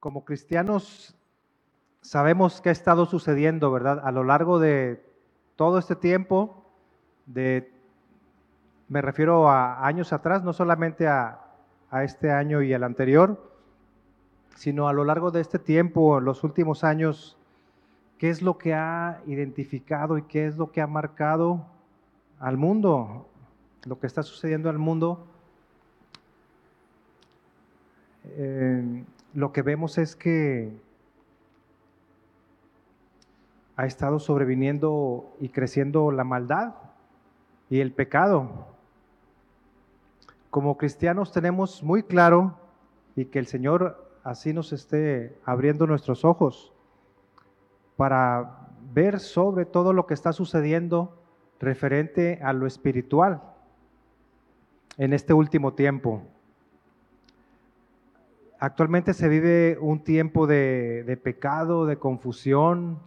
como cristianos sabemos qué ha estado sucediendo, ¿verdad? A lo largo de todo este tiempo, de, me refiero a años atrás, no solamente a, a este año y al anterior, sino a lo largo de este tiempo, los últimos años, qué es lo que ha identificado y qué es lo que ha marcado al mundo, lo que está sucediendo al mundo. Eh, lo que vemos es que ha estado sobreviniendo y creciendo la maldad y el pecado. Como cristianos tenemos muy claro y que el Señor así nos esté abriendo nuestros ojos para ver sobre todo lo que está sucediendo referente a lo espiritual en este último tiempo. Actualmente se vive un tiempo de, pecado, de confusión,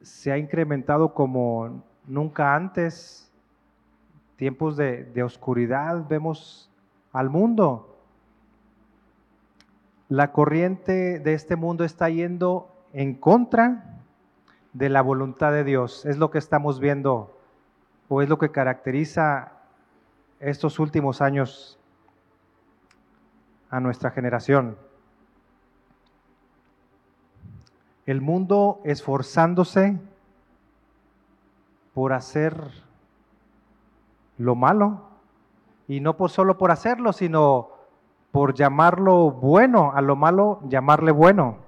se ha incrementado como nunca antes, tiempos de, de oscuridad, vemos al mundo. La corriente de este mundo está yendo en contra de la voluntad de Dios, es lo que estamos viendo o es lo que caracteriza estos últimos años a nuestra generación. El mundo esforzándose por hacer lo malo, y no por solo por hacerlo, sino por llamarlo bueno, a lo malo llamarle bueno.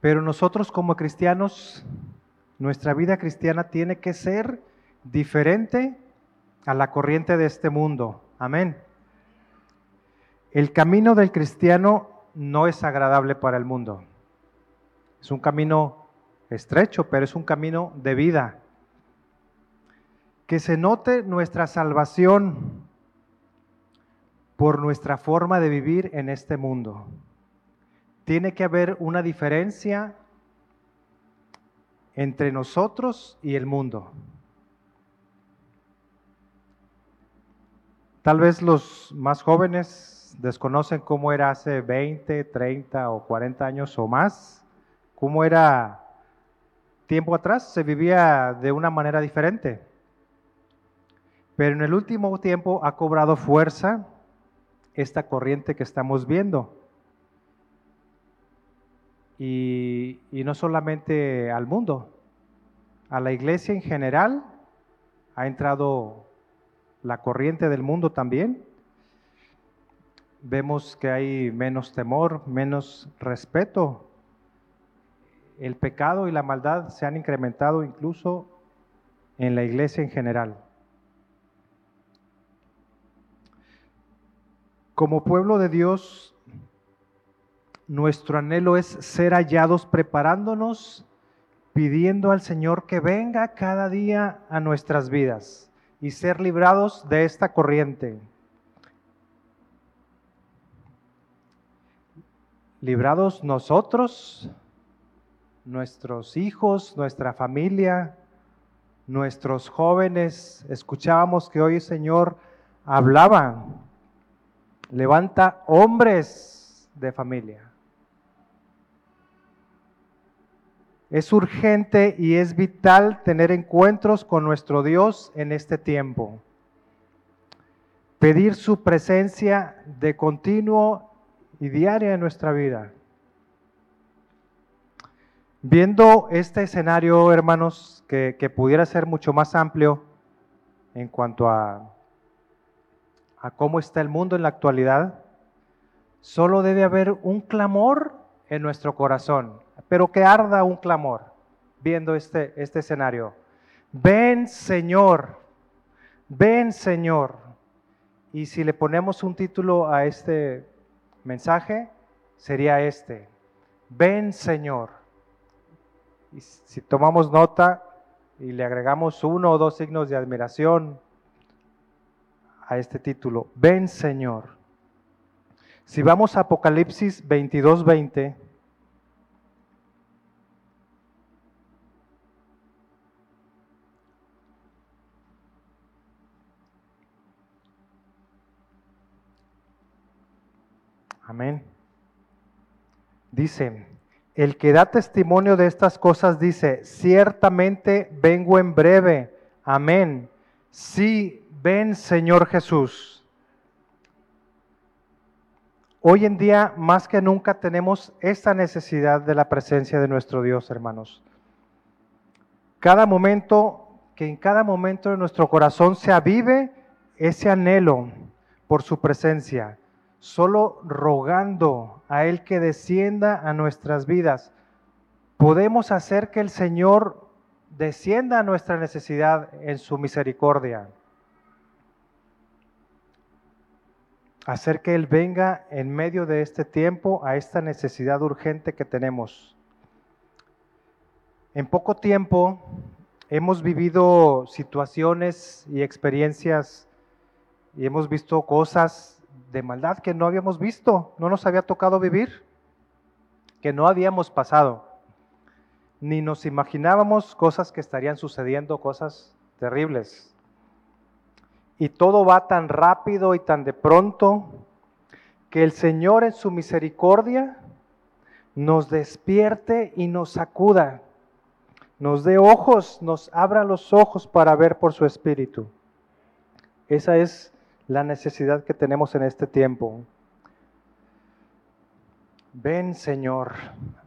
Pero nosotros como cristianos, nuestra vida cristiana tiene que ser diferente a la corriente de este mundo. Amén. El camino del cristiano no es agradable para el mundo. Es un camino estrecho, pero es un camino de vida. Que se note nuestra salvación por nuestra forma de vivir en este mundo. Tiene que haber una diferencia entre nosotros y el mundo. Tal vez los más jóvenes desconocen cómo era hace 20, 30 o 40 años o más, cómo era tiempo atrás, se vivía de una manera diferente. Pero en el último tiempo ha cobrado fuerza esta corriente que estamos viendo. Y, no solamente al mundo, a la iglesia en general ha entrado la corriente del mundo también. Vemos que hay menos temor, menos respeto. El pecado y la maldad se han incrementado incluso en la iglesia en general. Como pueblo de Dios, nuestro anhelo es ser hallados preparándonos, pidiendo al Señor que venga cada día a nuestras vidas y ser librados de esta corriente. Librados nosotros, nuestros hijos, nuestra familia, nuestros jóvenes. Escuchábamos que hoy el Señor hablaba, levanta hombres de familia. Es urgente y es vital tener encuentros con nuestro Dios en este tiempo. Pedir su presencia de continuo y diaria en nuestra vida. Viendo este escenario, hermanos, que, que pudiera ser mucho más amplio en cuanto a, a cómo está el mundo en la actualidad, solo debe haber un clamor en nuestro corazón pero que arda un clamor viendo este, este escenario. Ven Señor, ven Señor. Y si le ponemos un título a este mensaje, sería este. Ven Señor. Y si tomamos nota y le agregamos uno o dos signos de admiración a este título, ven Señor. Si vamos a Apocalipsis 22, 20, Amén. Dice, el que da testimonio de estas cosas dice, ciertamente vengo en breve. Amén. Sí, ven Señor Jesús. Hoy en día, más que nunca, tenemos esta necesidad de la presencia de nuestro Dios, hermanos. Cada momento, que en cada momento de nuestro corazón se avive ese anhelo por su presencia, solo rogando a Él que descienda a nuestras vidas, podemos hacer que el Señor descienda a nuestra necesidad en su misericordia. Hacer que Él venga en medio de este tiempo a esta necesidad urgente que tenemos. En poco tiempo hemos vivido situaciones y experiencias y hemos visto cosas de maldad que no habíamos visto, no nos había tocado vivir, que no habíamos pasado, ni nos imaginábamos cosas que estarían sucediendo, cosas terribles. Y todo va tan rápido y tan de pronto que el Señor en su misericordia nos despierte y nos sacuda, nos dé ojos, nos abra los ojos para ver por su espíritu. Esa es la necesidad que tenemos en este tiempo. Ven, Señor.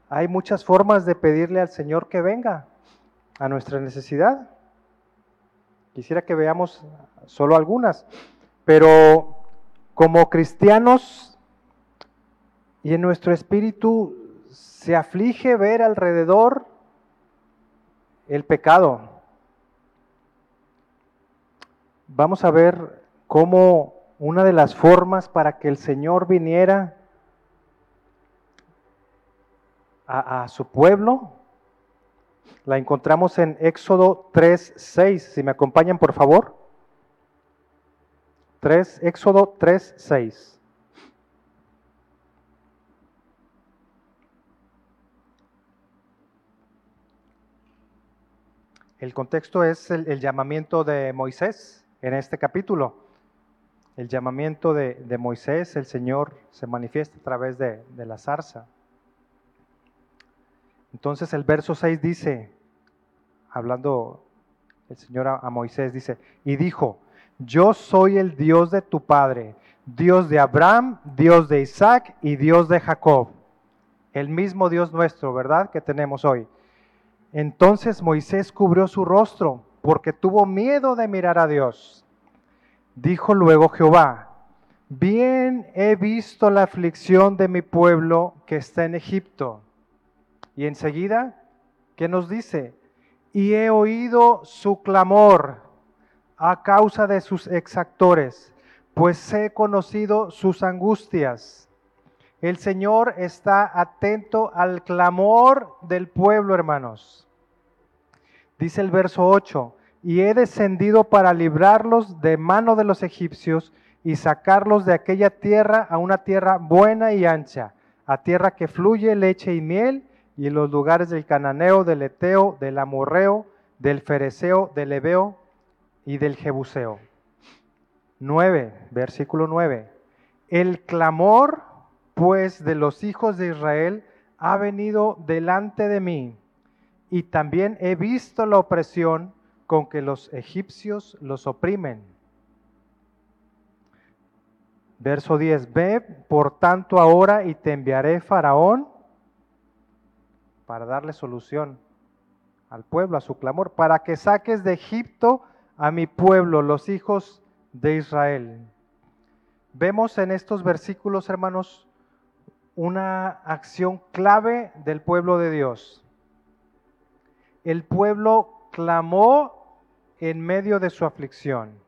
Hay muchas formas de pedirle al Señor que venga a nuestra necesidad. Quisiera que veamos solo algunas, pero como cristianos y en nuestro espíritu se aflige ver alrededor el pecado. Vamos a ver cómo una de las formas para que el Señor viniera a, su pueblo la encontramos en Éxodo 3, 6. Si me acompañan, por favor. 3, Éxodo 3, 6. El contexto es el llamamiento de Moisés en este capítulo el llamamiento de, Moisés, el Señor se manifiesta a través de, la zarza. Entonces el verso 6 dice, hablando el Señor a, a Moisés, dice, y dijo, yo soy el Dios de tu Padre, Dios de Abraham, Dios de Isaac y Dios de Jacob. El mismo Dios nuestro, ¿verdad? Que tenemos hoy. Entonces Moisés cubrió su rostro porque tuvo miedo de mirar a Dios. Dijo luego Jehová, bien he visto la aflicción de mi pueblo que está en Egipto. Y enseguida, ¿qué nos dice? Y he oído su clamor a causa de sus exactores, pues he conocido sus angustias. El Señor está atento al clamor del pueblo, hermanos. Dice el verso 8, y he descendido para librarlos de mano de los egipcios y sacarlos de aquella tierra a una tierra buena y ancha, a tierra que fluye leche y miel, y los lugares del cananeo, del eteo, del amorreo, del fereceo, del ebeo y del jebuseo. 9, versículo 9. El clamor, pues, de los hijos de Israel ha venido delante de mí, y también he visto la opresión con que los egipcios los oprimen. Verso 10, ve por tanto ahora y te enviaré Faraón para darle solución al pueblo, a su clamor, para que saques de Egipto a mi pueblo, los hijos de Israel. Vemos en estos versículos, hermanos, una acción clave del pueblo de Dios. El pueblo clamó en medio de su aflicción.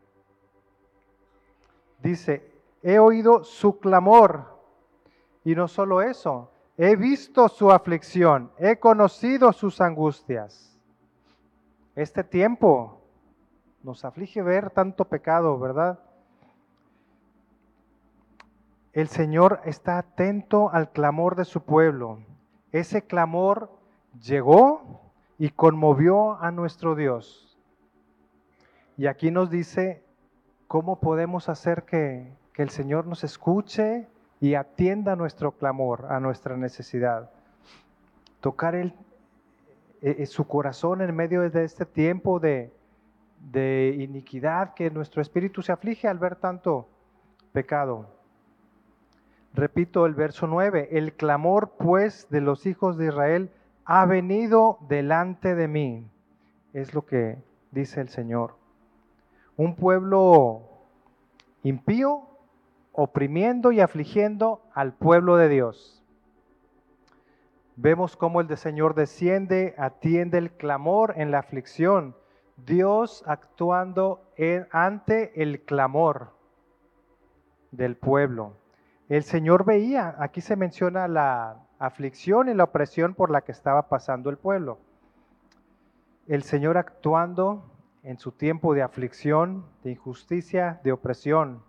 Dice, he oído su clamor. Y no solo eso, he visto su aflicción, he conocido sus angustias. Este tiempo nos aflige ver tanto pecado, ¿verdad? El Señor está atento al clamor de su pueblo. Ese clamor llegó y conmovió a nuestro Dios. Y aquí nos dice cómo podemos hacer que, el Señor nos escuche y atienda nuestro clamor, a nuestra necesidad. Tocar el, e, e, su corazón en medio de este tiempo de, de iniquidad que nuestro espíritu se aflige al ver tanto pecado. Repito el verso 9, el clamor pues de los hijos de Israel ha venido delante de mí, es lo que dice el Señor. Un pueblo impío oprimiendo y afligiendo al pueblo de Dios. Vemos cómo el Señor desciende, atiende el clamor en la aflicción. Dios actuando ante el clamor del pueblo. El Señor veía, aquí se menciona la aflicción y la opresión por la que estaba pasando el pueblo. El Señor actuando en su tiempo de aflicción, de injusticia, de opresión.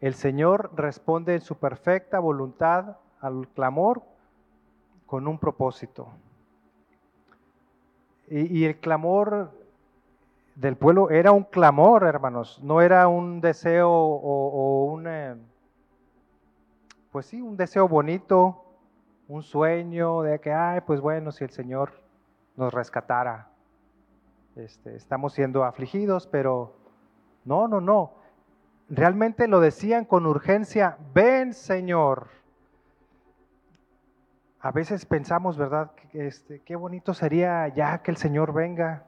El Señor responde en su perfecta voluntad al clamor con un propósito. Y, el clamor del pueblo era un clamor, hermanos, no era un deseo o, un, eh, pues sí, un deseo bonito, un sueño de que, ay, pues bueno, si el Señor nos rescatara. Este, estamos siendo afligidos, pero no, no, no realmente lo decían con urgencia, ven Señor. A veces pensamos, ¿verdad? Este, qué bonito sería ya que el Señor venga.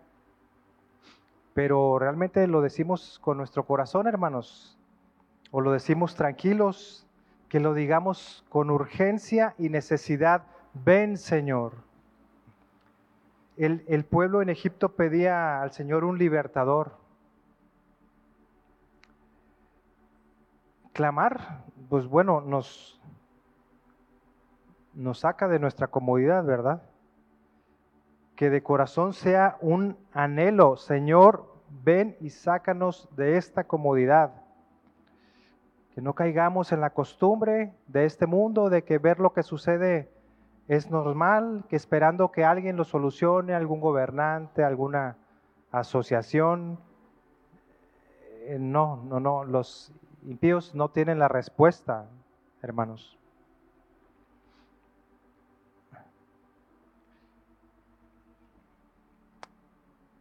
Pero realmente lo decimos con nuestro corazón, hermanos. O lo decimos tranquilos, que lo digamos con urgencia y necesidad. Ven, Señor. El, pueblo en Egipto pedía al Señor un libertador clamar, pues bueno, nos, nos saca de nuestra comodidad, ¿verdad? Que de corazón sea un anhelo, Señor, ven y sácanos de esta comodidad. Que no caigamos en la costumbre de este mundo de que ver lo que sucede es normal, que esperando que alguien lo solucione, algún gobernante, alguna asociación. Eh, no, no, no, los impíos no tienen la respuesta, hermanos.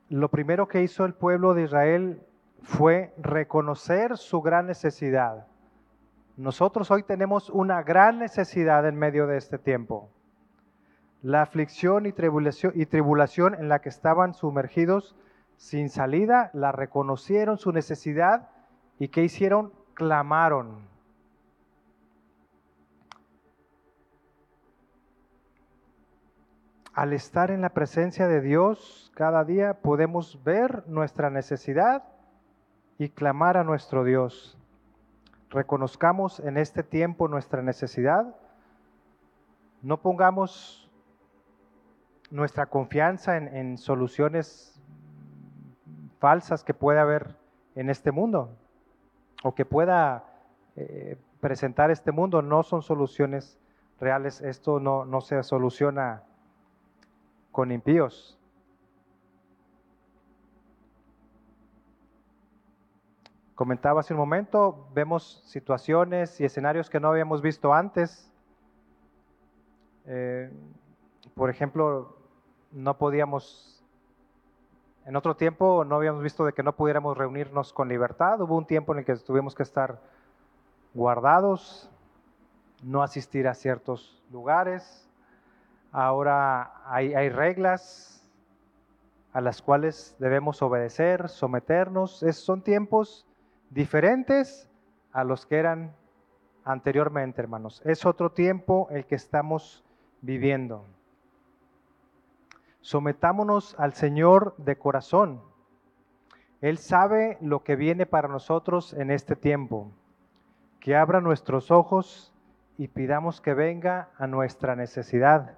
Lo primero que hizo el pueblo de Israel fue reconocer su gran necesidad. Nosotros hoy tenemos una gran necesidad en medio de este tiempo. La aflicción y tribulación, y tribulación en la que estaban sumergidos sin salida, la reconocieron su necesidad y ¿qué hicieron? clamaron. Al estar en la presencia de Dios cada día podemos ver nuestra necesidad y clamar a nuestro Dios. Reconozcamos en este tiempo nuestra necesidad. No pongamos nuestra confianza en, soluciones falsas que puede haber en este mundo o que pueda eh, presentar este mundo no son soluciones reales. Esto no, no se soluciona con impíos. Comentaba hace un momento, vemos situaciones y escenarios que no habíamos visto antes. Eh, por ejemplo, no podíamos en otro tiempo no habíamos visto de que no pudiéramos reunirnos con libertad. Hubo un tiempo en el que tuvimos que estar guardados, no asistir a ciertos lugares. Ahora hay, reglas a las cuales debemos obedecer, someternos. Es, son tiempos diferentes a los que eran anteriormente, hermanos. Es otro tiempo el que estamos viviendo. Sometámonos al Señor de corazón. Él sabe lo que viene para nosotros en este tiempo. Que abra nuestros ojos y pidamos que venga a nuestra necesidad.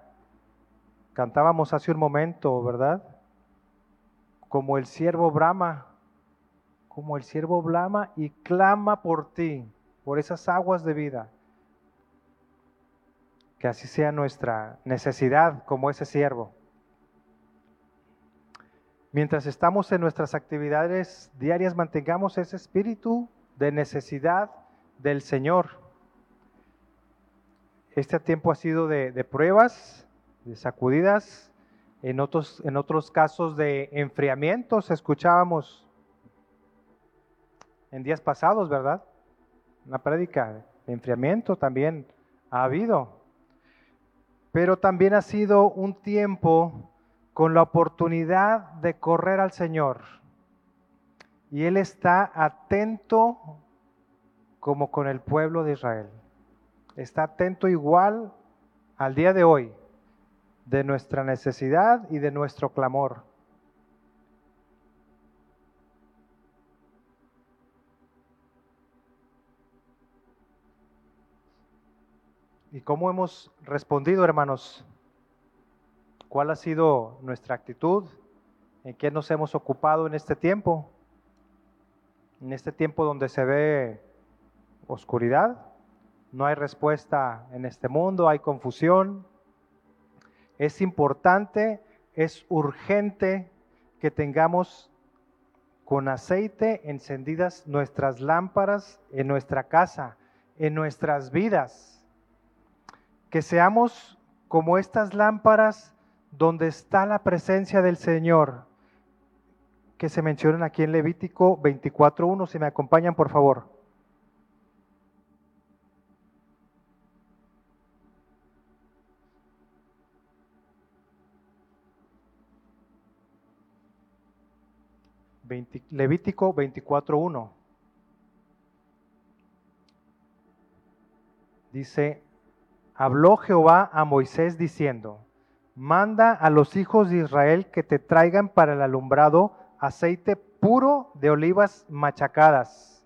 Cantábamos hace un momento, ¿verdad? Como el siervo brama, como el siervo blama y clama por ti, por esas aguas de vida. Que así sea nuestra necesidad como ese siervo. Mientras estamos en nuestras actividades diarias, mantengamos ese espíritu de necesidad del Señor. este tiempo ha sido de, pruebas, de sacudidas, en otros, en otros casos de enfriamientos, escuchábamos en días pasados, ¿verdad? Una prédica de enfriamiento también ha habido. Pero también ha sido un tiempo con la oportunidad de correr al Señor. Y Él está atento como con el pueblo de Israel. Está atento igual al día de hoy de nuestra necesidad y de nuestro clamor. ¿Y cómo hemos respondido, hermanos? ¿Cuál ha sido nuestra actitud? ¿En qué nos hemos ocupado en este tiempo? En este tiempo donde se ve oscuridad, no hay respuesta en este mundo, hay confusión. Es importante, es urgente que tengamos con aceite encendidas nuestras lámparas en nuestra casa, en nuestras vidas que seamos como estas lámparas donde está la presencia del Señor, que se mencionan aquí en Levítico 24.1, si me acompañan por favor. Levítico 24.1. Dice, habló Jehová a Moisés diciendo, manda a los hijos de Israel que te traigan para el alumbrado aceite puro de olivas machacadas,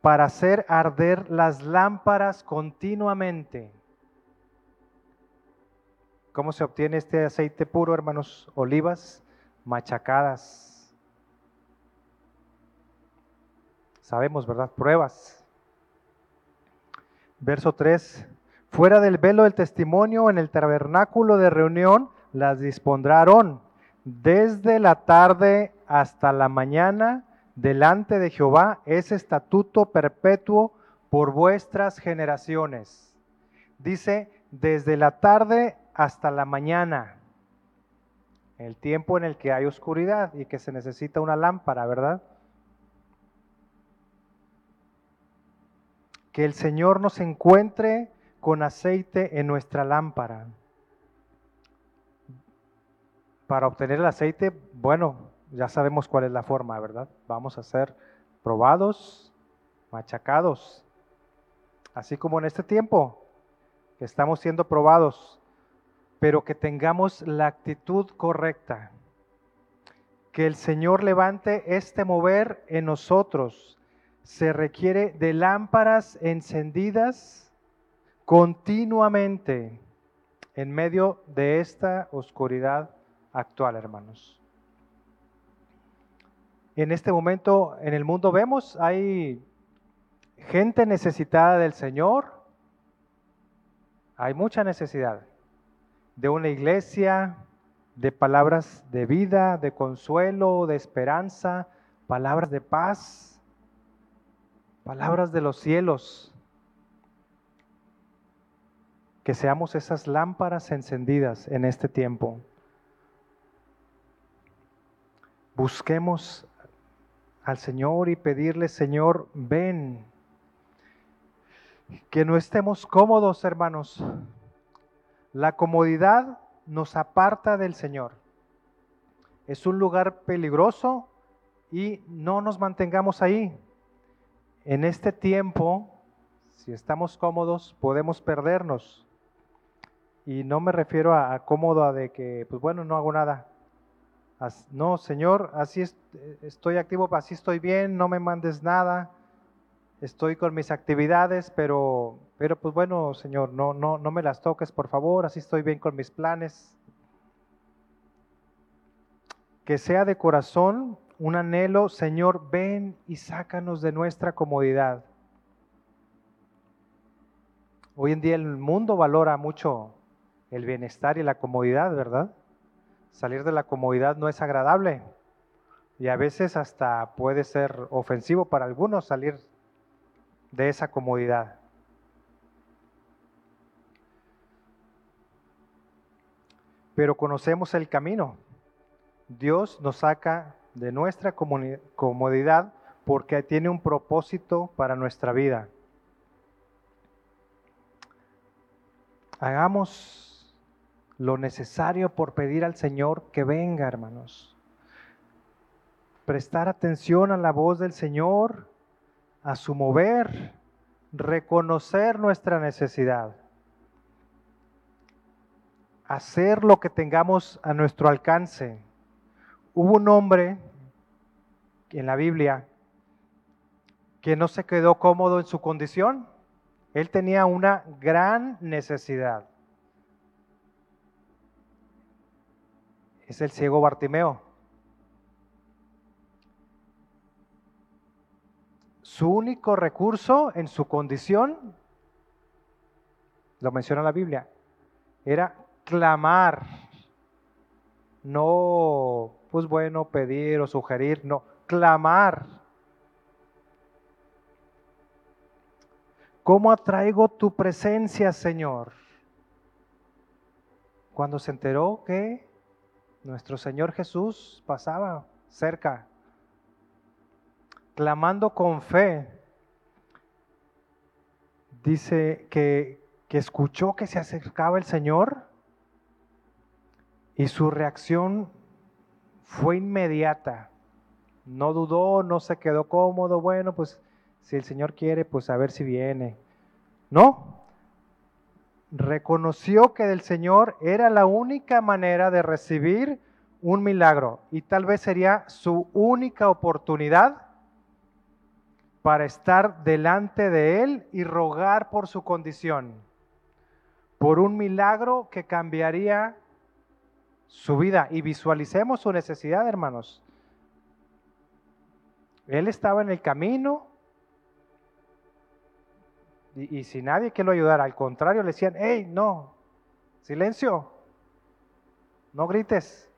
para hacer arder las lámparas continuamente. ¿Cómo se obtiene este aceite puro, hermanos? Olivas machacadas. Sabemos, ¿verdad? Pruebas. Verso 3. Fuera del velo del testimonio, en el tabernáculo de reunión, las dispondrán desde la tarde hasta la mañana delante de Jehová es estatuto perpetuo por vuestras generaciones. Dice, desde la tarde hasta la mañana, el tiempo en el que hay oscuridad y que se necesita una lámpara, ¿verdad? Que el Señor nos encuentre con aceite en nuestra lámpara. Para obtener el aceite, bueno, ya sabemos cuál es la forma, ¿verdad? Vamos a ser probados, machacados, así como en este tiempo que estamos siendo probados, pero que tengamos la actitud correcta. Que el Señor levante este mover en nosotros. Se requiere de lámparas encendidas continuamente en medio de esta oscuridad actual, hermanos. En este momento en el mundo vemos, hay gente necesitada del Señor, hay mucha necesidad de una iglesia, de palabras de vida, de consuelo, de esperanza, palabras de paz, palabras de los cielos que seamos esas lámparas encendidas en este tiempo. Busquemos al Señor y pedirle, Señor, ven. Que no estemos cómodos, hermanos. La comodidad nos aparta del Señor. Es un lugar peligroso y no nos mantengamos ahí. En este tiempo, si estamos cómodos, podemos perdernos. Y no me refiero a, cómodo, a de que, pues bueno, no hago nada. no, Señor, así estoy activo, así estoy bien, no me mandes nada. Estoy con mis actividades, pero, pero pues bueno, Señor, no, no, no me las toques, por favor, así estoy bien con mis planes. Que sea de corazón un anhelo, Señor, ven y sácanos de nuestra comodidad. Hoy en día el mundo valora mucho el bienestar y la comodidad, ¿verdad? Salir de la comodidad no es agradable y a veces hasta puede ser ofensivo para algunos salir de esa comodidad. Pero conocemos el camino. Dios nos saca de nuestra comodidad porque tiene un propósito para nuestra vida. Hagamos lo necesario por pedir al Señor que venga, hermanos. Prestar atención a la voz del Señor, a su mover, reconocer nuestra necesidad hacer lo que tengamos a nuestro alcance. Hubo un hombre en la Biblia que no se quedó cómodo en su condición. Él tenía una gran necesidad. Es el ciego Bartimeo. Su único recurso en su condición, lo menciona la Biblia, era clamar, no, pues bueno, pedir o sugerir, no, clamar. ¿Cómo atraigo tu presencia, Señor? Cuando se enteró que nuestro Señor Jesús pasaba cerca, clamando con fe, dice que, que escuchó que se acercaba el Señor y su reacción fue inmediata. No dudó, no se quedó cómodo, bueno, pues si el Señor quiere, pues a ver si viene. No, reconoció que del Señor era la única manera de recibir un milagro y tal vez sería su única oportunidad para estar delante de Él y rogar por su condición, por un milagro que cambiaría su vida y visualicemos su necesidad, hermanos. Él estaba en el camino y, sin nadie que lo ayudara. Al contrario, le decían, hey, no, silencio, no grites.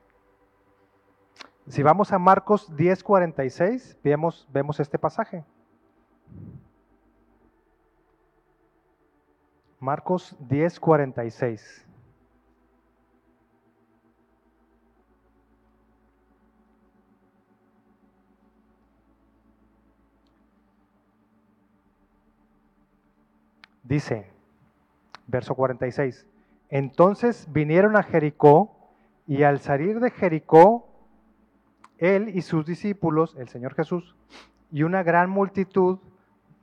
Si vamos a Marcos 10:46, vemos, vemos este pasaje. Marcos 10:46. Dice, verso 46, entonces vinieron a Jericó y al salir de Jericó, él y sus discípulos, el Señor Jesús, y una gran multitud,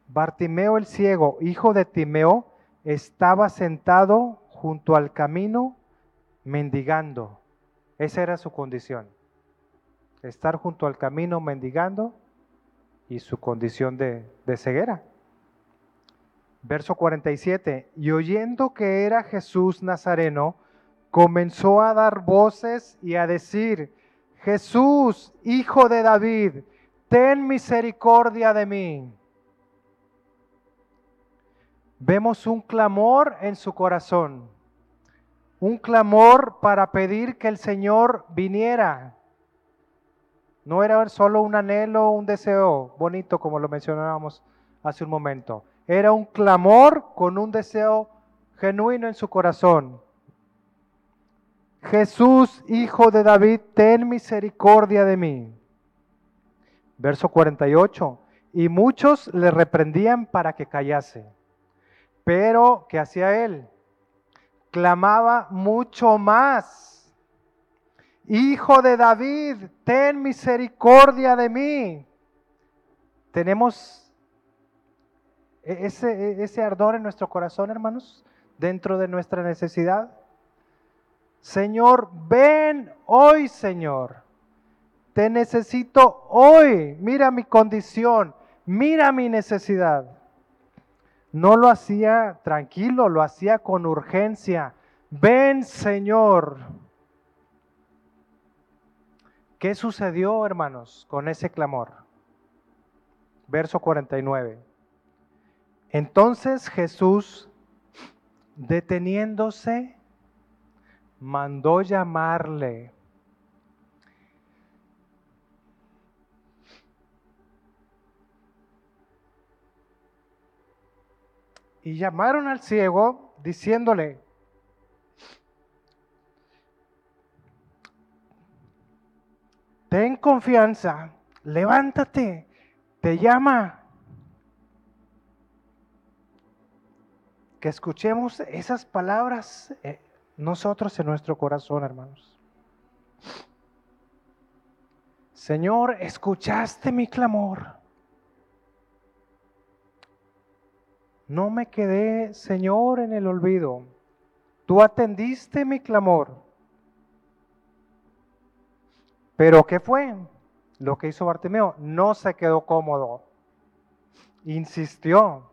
Bartimeo el ciego, hijo de Timeo, estaba sentado junto al camino mendigando. Esa era su condición. Estar junto al camino mendigando y su condición de, de ceguera. Verso 47, y oyendo que era Jesús Nazareno, comenzó a dar voces y a decir, Jesús, hijo de David, ten misericordia de mí. Vemos un clamor en su corazón, un clamor para pedir que el Señor viniera. No era solo un anhelo, un deseo bonito como lo mencionábamos hace un momento era un clamor con un deseo genuino en su corazón. Jesús, hijo de David, ten misericordia de mí. Verso 48. Y muchos le reprendían para que callase. Pero, ¿qué hacía él? Clamaba mucho más. Hijo de David, ten misericordia de mí. Tenemos ese, e-, ese ardor en nuestro corazón, hermanos, dentro de nuestra necesidad. Señor, ven hoy, Señor. Te necesito hoy. Mira mi condición, mira mi necesidad. No lo hacía tranquilo, lo hacía con urgencia. Ven, Señor. ¿Qué sucedió, hermanos, con ese clamor? Verso 49. Entonces Jesús, deteniéndose, mandó llamarle. Y llamaron al ciego diciéndole, ten confianza, levántate, te llama. Que escuchemos esas palabras eh, nosotros en nuestro corazón, hermanos. Señor, escuchaste mi clamor. No me quedé, Señor, en el olvido. Tú atendiste mi clamor. Pero ¿qué fue? Lo que hizo Bartimeo, no se quedó cómodo. Insistió.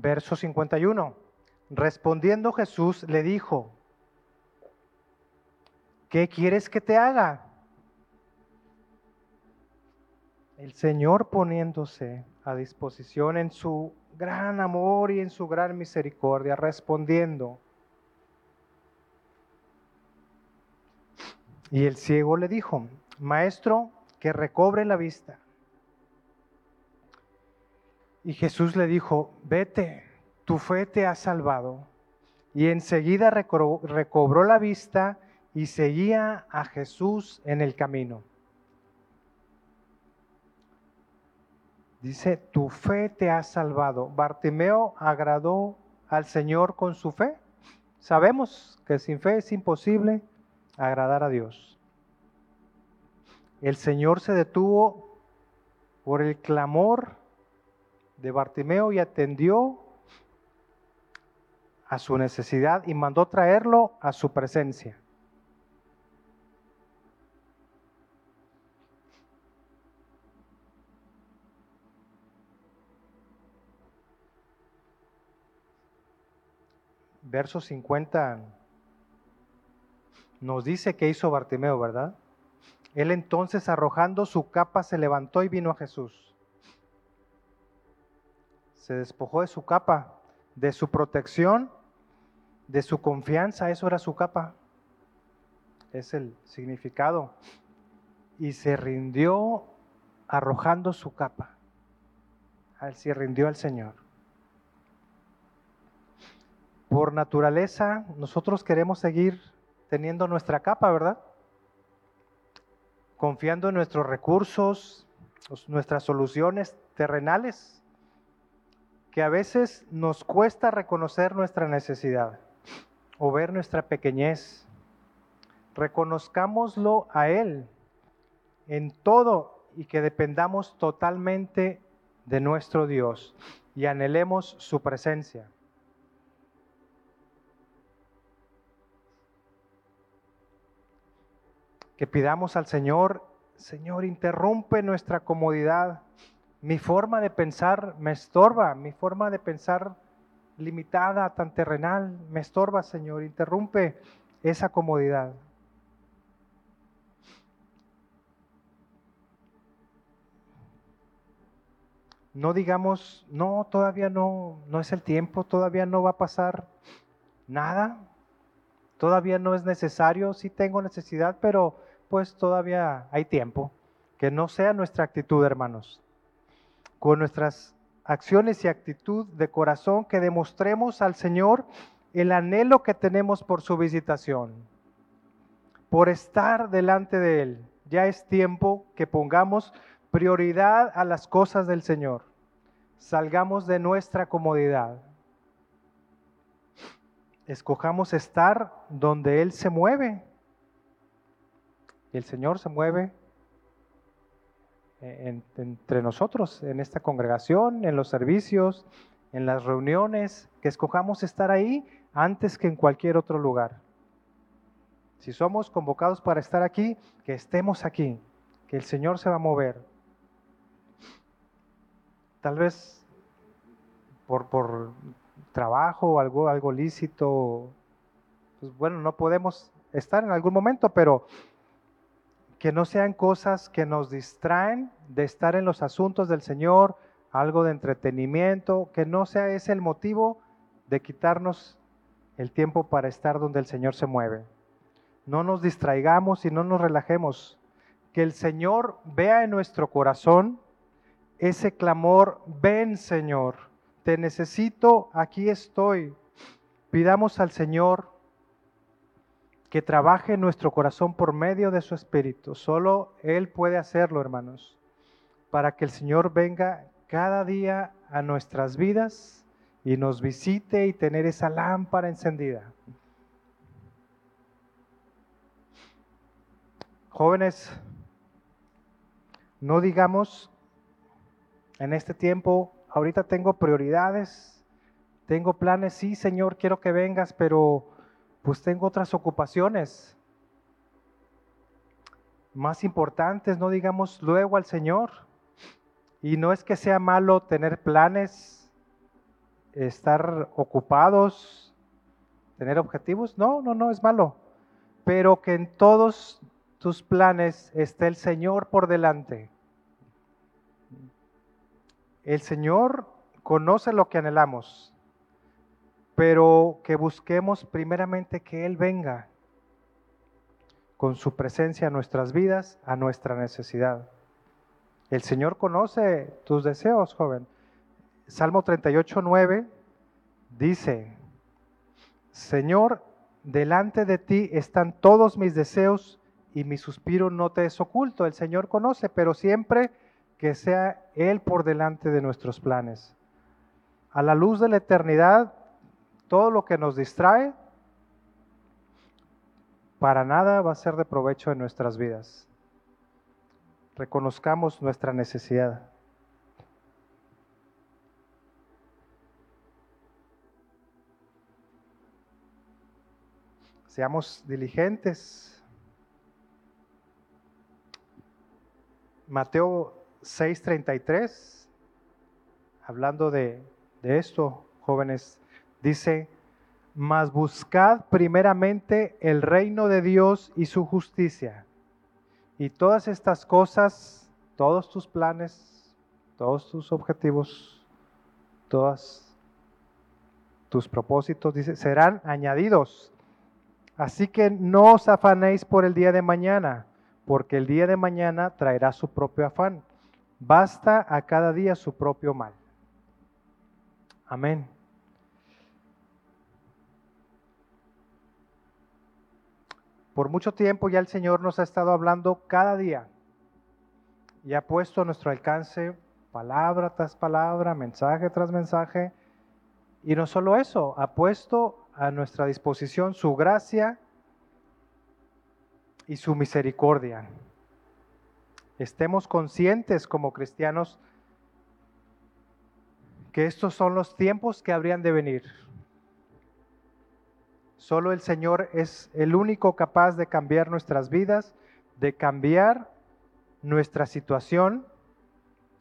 Verso 51. Respondiendo Jesús le dijo, ¿qué quieres que te haga? El Señor poniéndose a disposición en su gran amor y en su gran misericordia, respondiendo. Y el ciego le dijo, Maestro, que recobre la vista. Y Jesús le dijo, vete, tu fe te ha salvado. Y enseguida recobró la vista y seguía a Jesús en el camino. Dice, tu fe te ha salvado. Bartimeo agradó al Señor con su fe. Sabemos que sin fe es imposible agradar a Dios. El Señor se detuvo por el clamor de Bartimeo y atendió a su necesidad y mandó traerlo a su presencia. Verso 50 nos dice que hizo Bartimeo, ¿verdad? Él entonces arrojando su capa se levantó y vino a Jesús se despojó de su capa, de su protección, de su confianza, eso era su capa, es el significado, y se rindió arrojando su capa, se rindió al Señor. Por naturaleza, nosotros queremos seguir teniendo nuestra capa, ¿verdad? Confiando en nuestros recursos, nuestras soluciones terrenales que a veces nos cuesta reconocer nuestra necesidad o ver nuestra pequeñez. Reconozcámoslo a Él en todo y que dependamos totalmente de nuestro Dios y anhelemos su presencia. Que pidamos al Señor, Señor, interrumpe nuestra comodidad mi forma de pensar me estorba, mi forma de pensar limitada, tan terrenal, me estorba, Señor, interrumpe esa comodidad. No digamos, no, todavía no, no es el tiempo, todavía no va a pasar nada, todavía no es necesario, sí tengo necesidad, pero pues todavía hay tiempo. Que no sea nuestra actitud, hermanos con nuestras acciones y actitud de corazón que demostremos al Señor el anhelo que tenemos por su visitación, por estar delante de Él. Ya es tiempo que pongamos prioridad a las cosas del Señor. Salgamos de nuestra comodidad. Escojamos estar donde Él se mueve. El Señor se mueve entre nosotros, en esta congregación, en los servicios, en las reuniones, que escojamos estar ahí antes que en cualquier otro lugar. Si somos convocados para estar aquí, que estemos aquí, que el Señor se va a mover. Tal vez por, por trabajo algo, algo lícito, pues bueno, no podemos estar en algún momento, pero que no sean cosas que nos distraen de estar en los asuntos del Señor, algo de entretenimiento, que no sea ese el motivo de quitarnos el tiempo para estar donde el Señor se mueve. No nos distraigamos y no nos relajemos, que el Señor vea en nuestro corazón ese clamor, ven Señor, te necesito, aquí estoy. Pidamos al Señor que trabaje en nuestro corazón por medio de su Espíritu. Solo Él puede hacerlo, hermanos, para que el Señor venga cada día a nuestras vidas y nos visite y tener esa lámpara encendida. Jóvenes, no digamos en este tiempo, ahorita tengo prioridades, tengo planes, sí Señor, quiero que vengas, pero pues tengo otras ocupaciones más importantes, no digamos luego al Señor. Y no es que sea malo tener planes, estar ocupados, tener objetivos, no, no, no es malo, pero que en todos tus planes esté el Señor por delante. El Señor conoce lo que anhelamos, pero que busquemos primeramente que Él venga con su presencia a nuestras vidas, a nuestra necesidad. El Señor conoce tus deseos, joven. Salmo 38, 9 dice, Señor, delante de ti están todos mis deseos y mi suspiro no te es oculto. El Señor conoce, pero siempre que sea Él por delante de nuestros planes. A la luz de la eternidad, todo lo que nos distrae, para nada va a ser de provecho en nuestras vidas. Reconozcamos nuestra necesidad. Seamos diligentes. Mateo 6:33, hablando de, de esto, jóvenes, dice, mas buscad primeramente el reino de Dios y su justicia. Y todas estas cosas, todos tus planes, todos tus objetivos, todos tus propósitos, dice, serán añadidos. Así que no os afanéis por el día de mañana, porque el día de mañana traerá su propio afán. Basta a cada día su propio mal. Amén. Por mucho tiempo ya el Señor nos ha estado hablando cada día y ha puesto a nuestro alcance palabra tras palabra, mensaje tras mensaje. Y no solo eso, ha puesto a nuestra disposición su gracia y su misericordia estemos conscientes como cristianos que estos son los tiempos que habrían de venir. Solo el Señor es el único capaz de cambiar nuestras vidas, de cambiar nuestra situación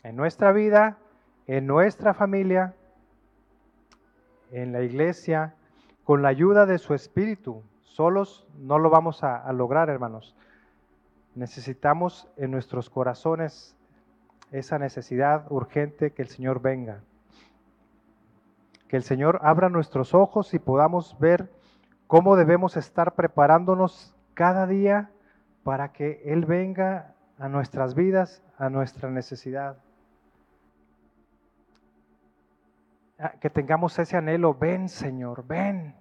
en nuestra vida, en nuestra familia, en la iglesia, con la ayuda de su Espíritu. Solos no lo vamos a, a lograr, hermanos. Necesitamos en nuestros corazones esa necesidad urgente que el Señor venga. Que el Señor abra nuestros ojos y podamos ver cómo debemos estar preparándonos cada día para que Él venga a nuestras vidas, a nuestra necesidad. Ah, que tengamos ese anhelo, ven Señor, ven.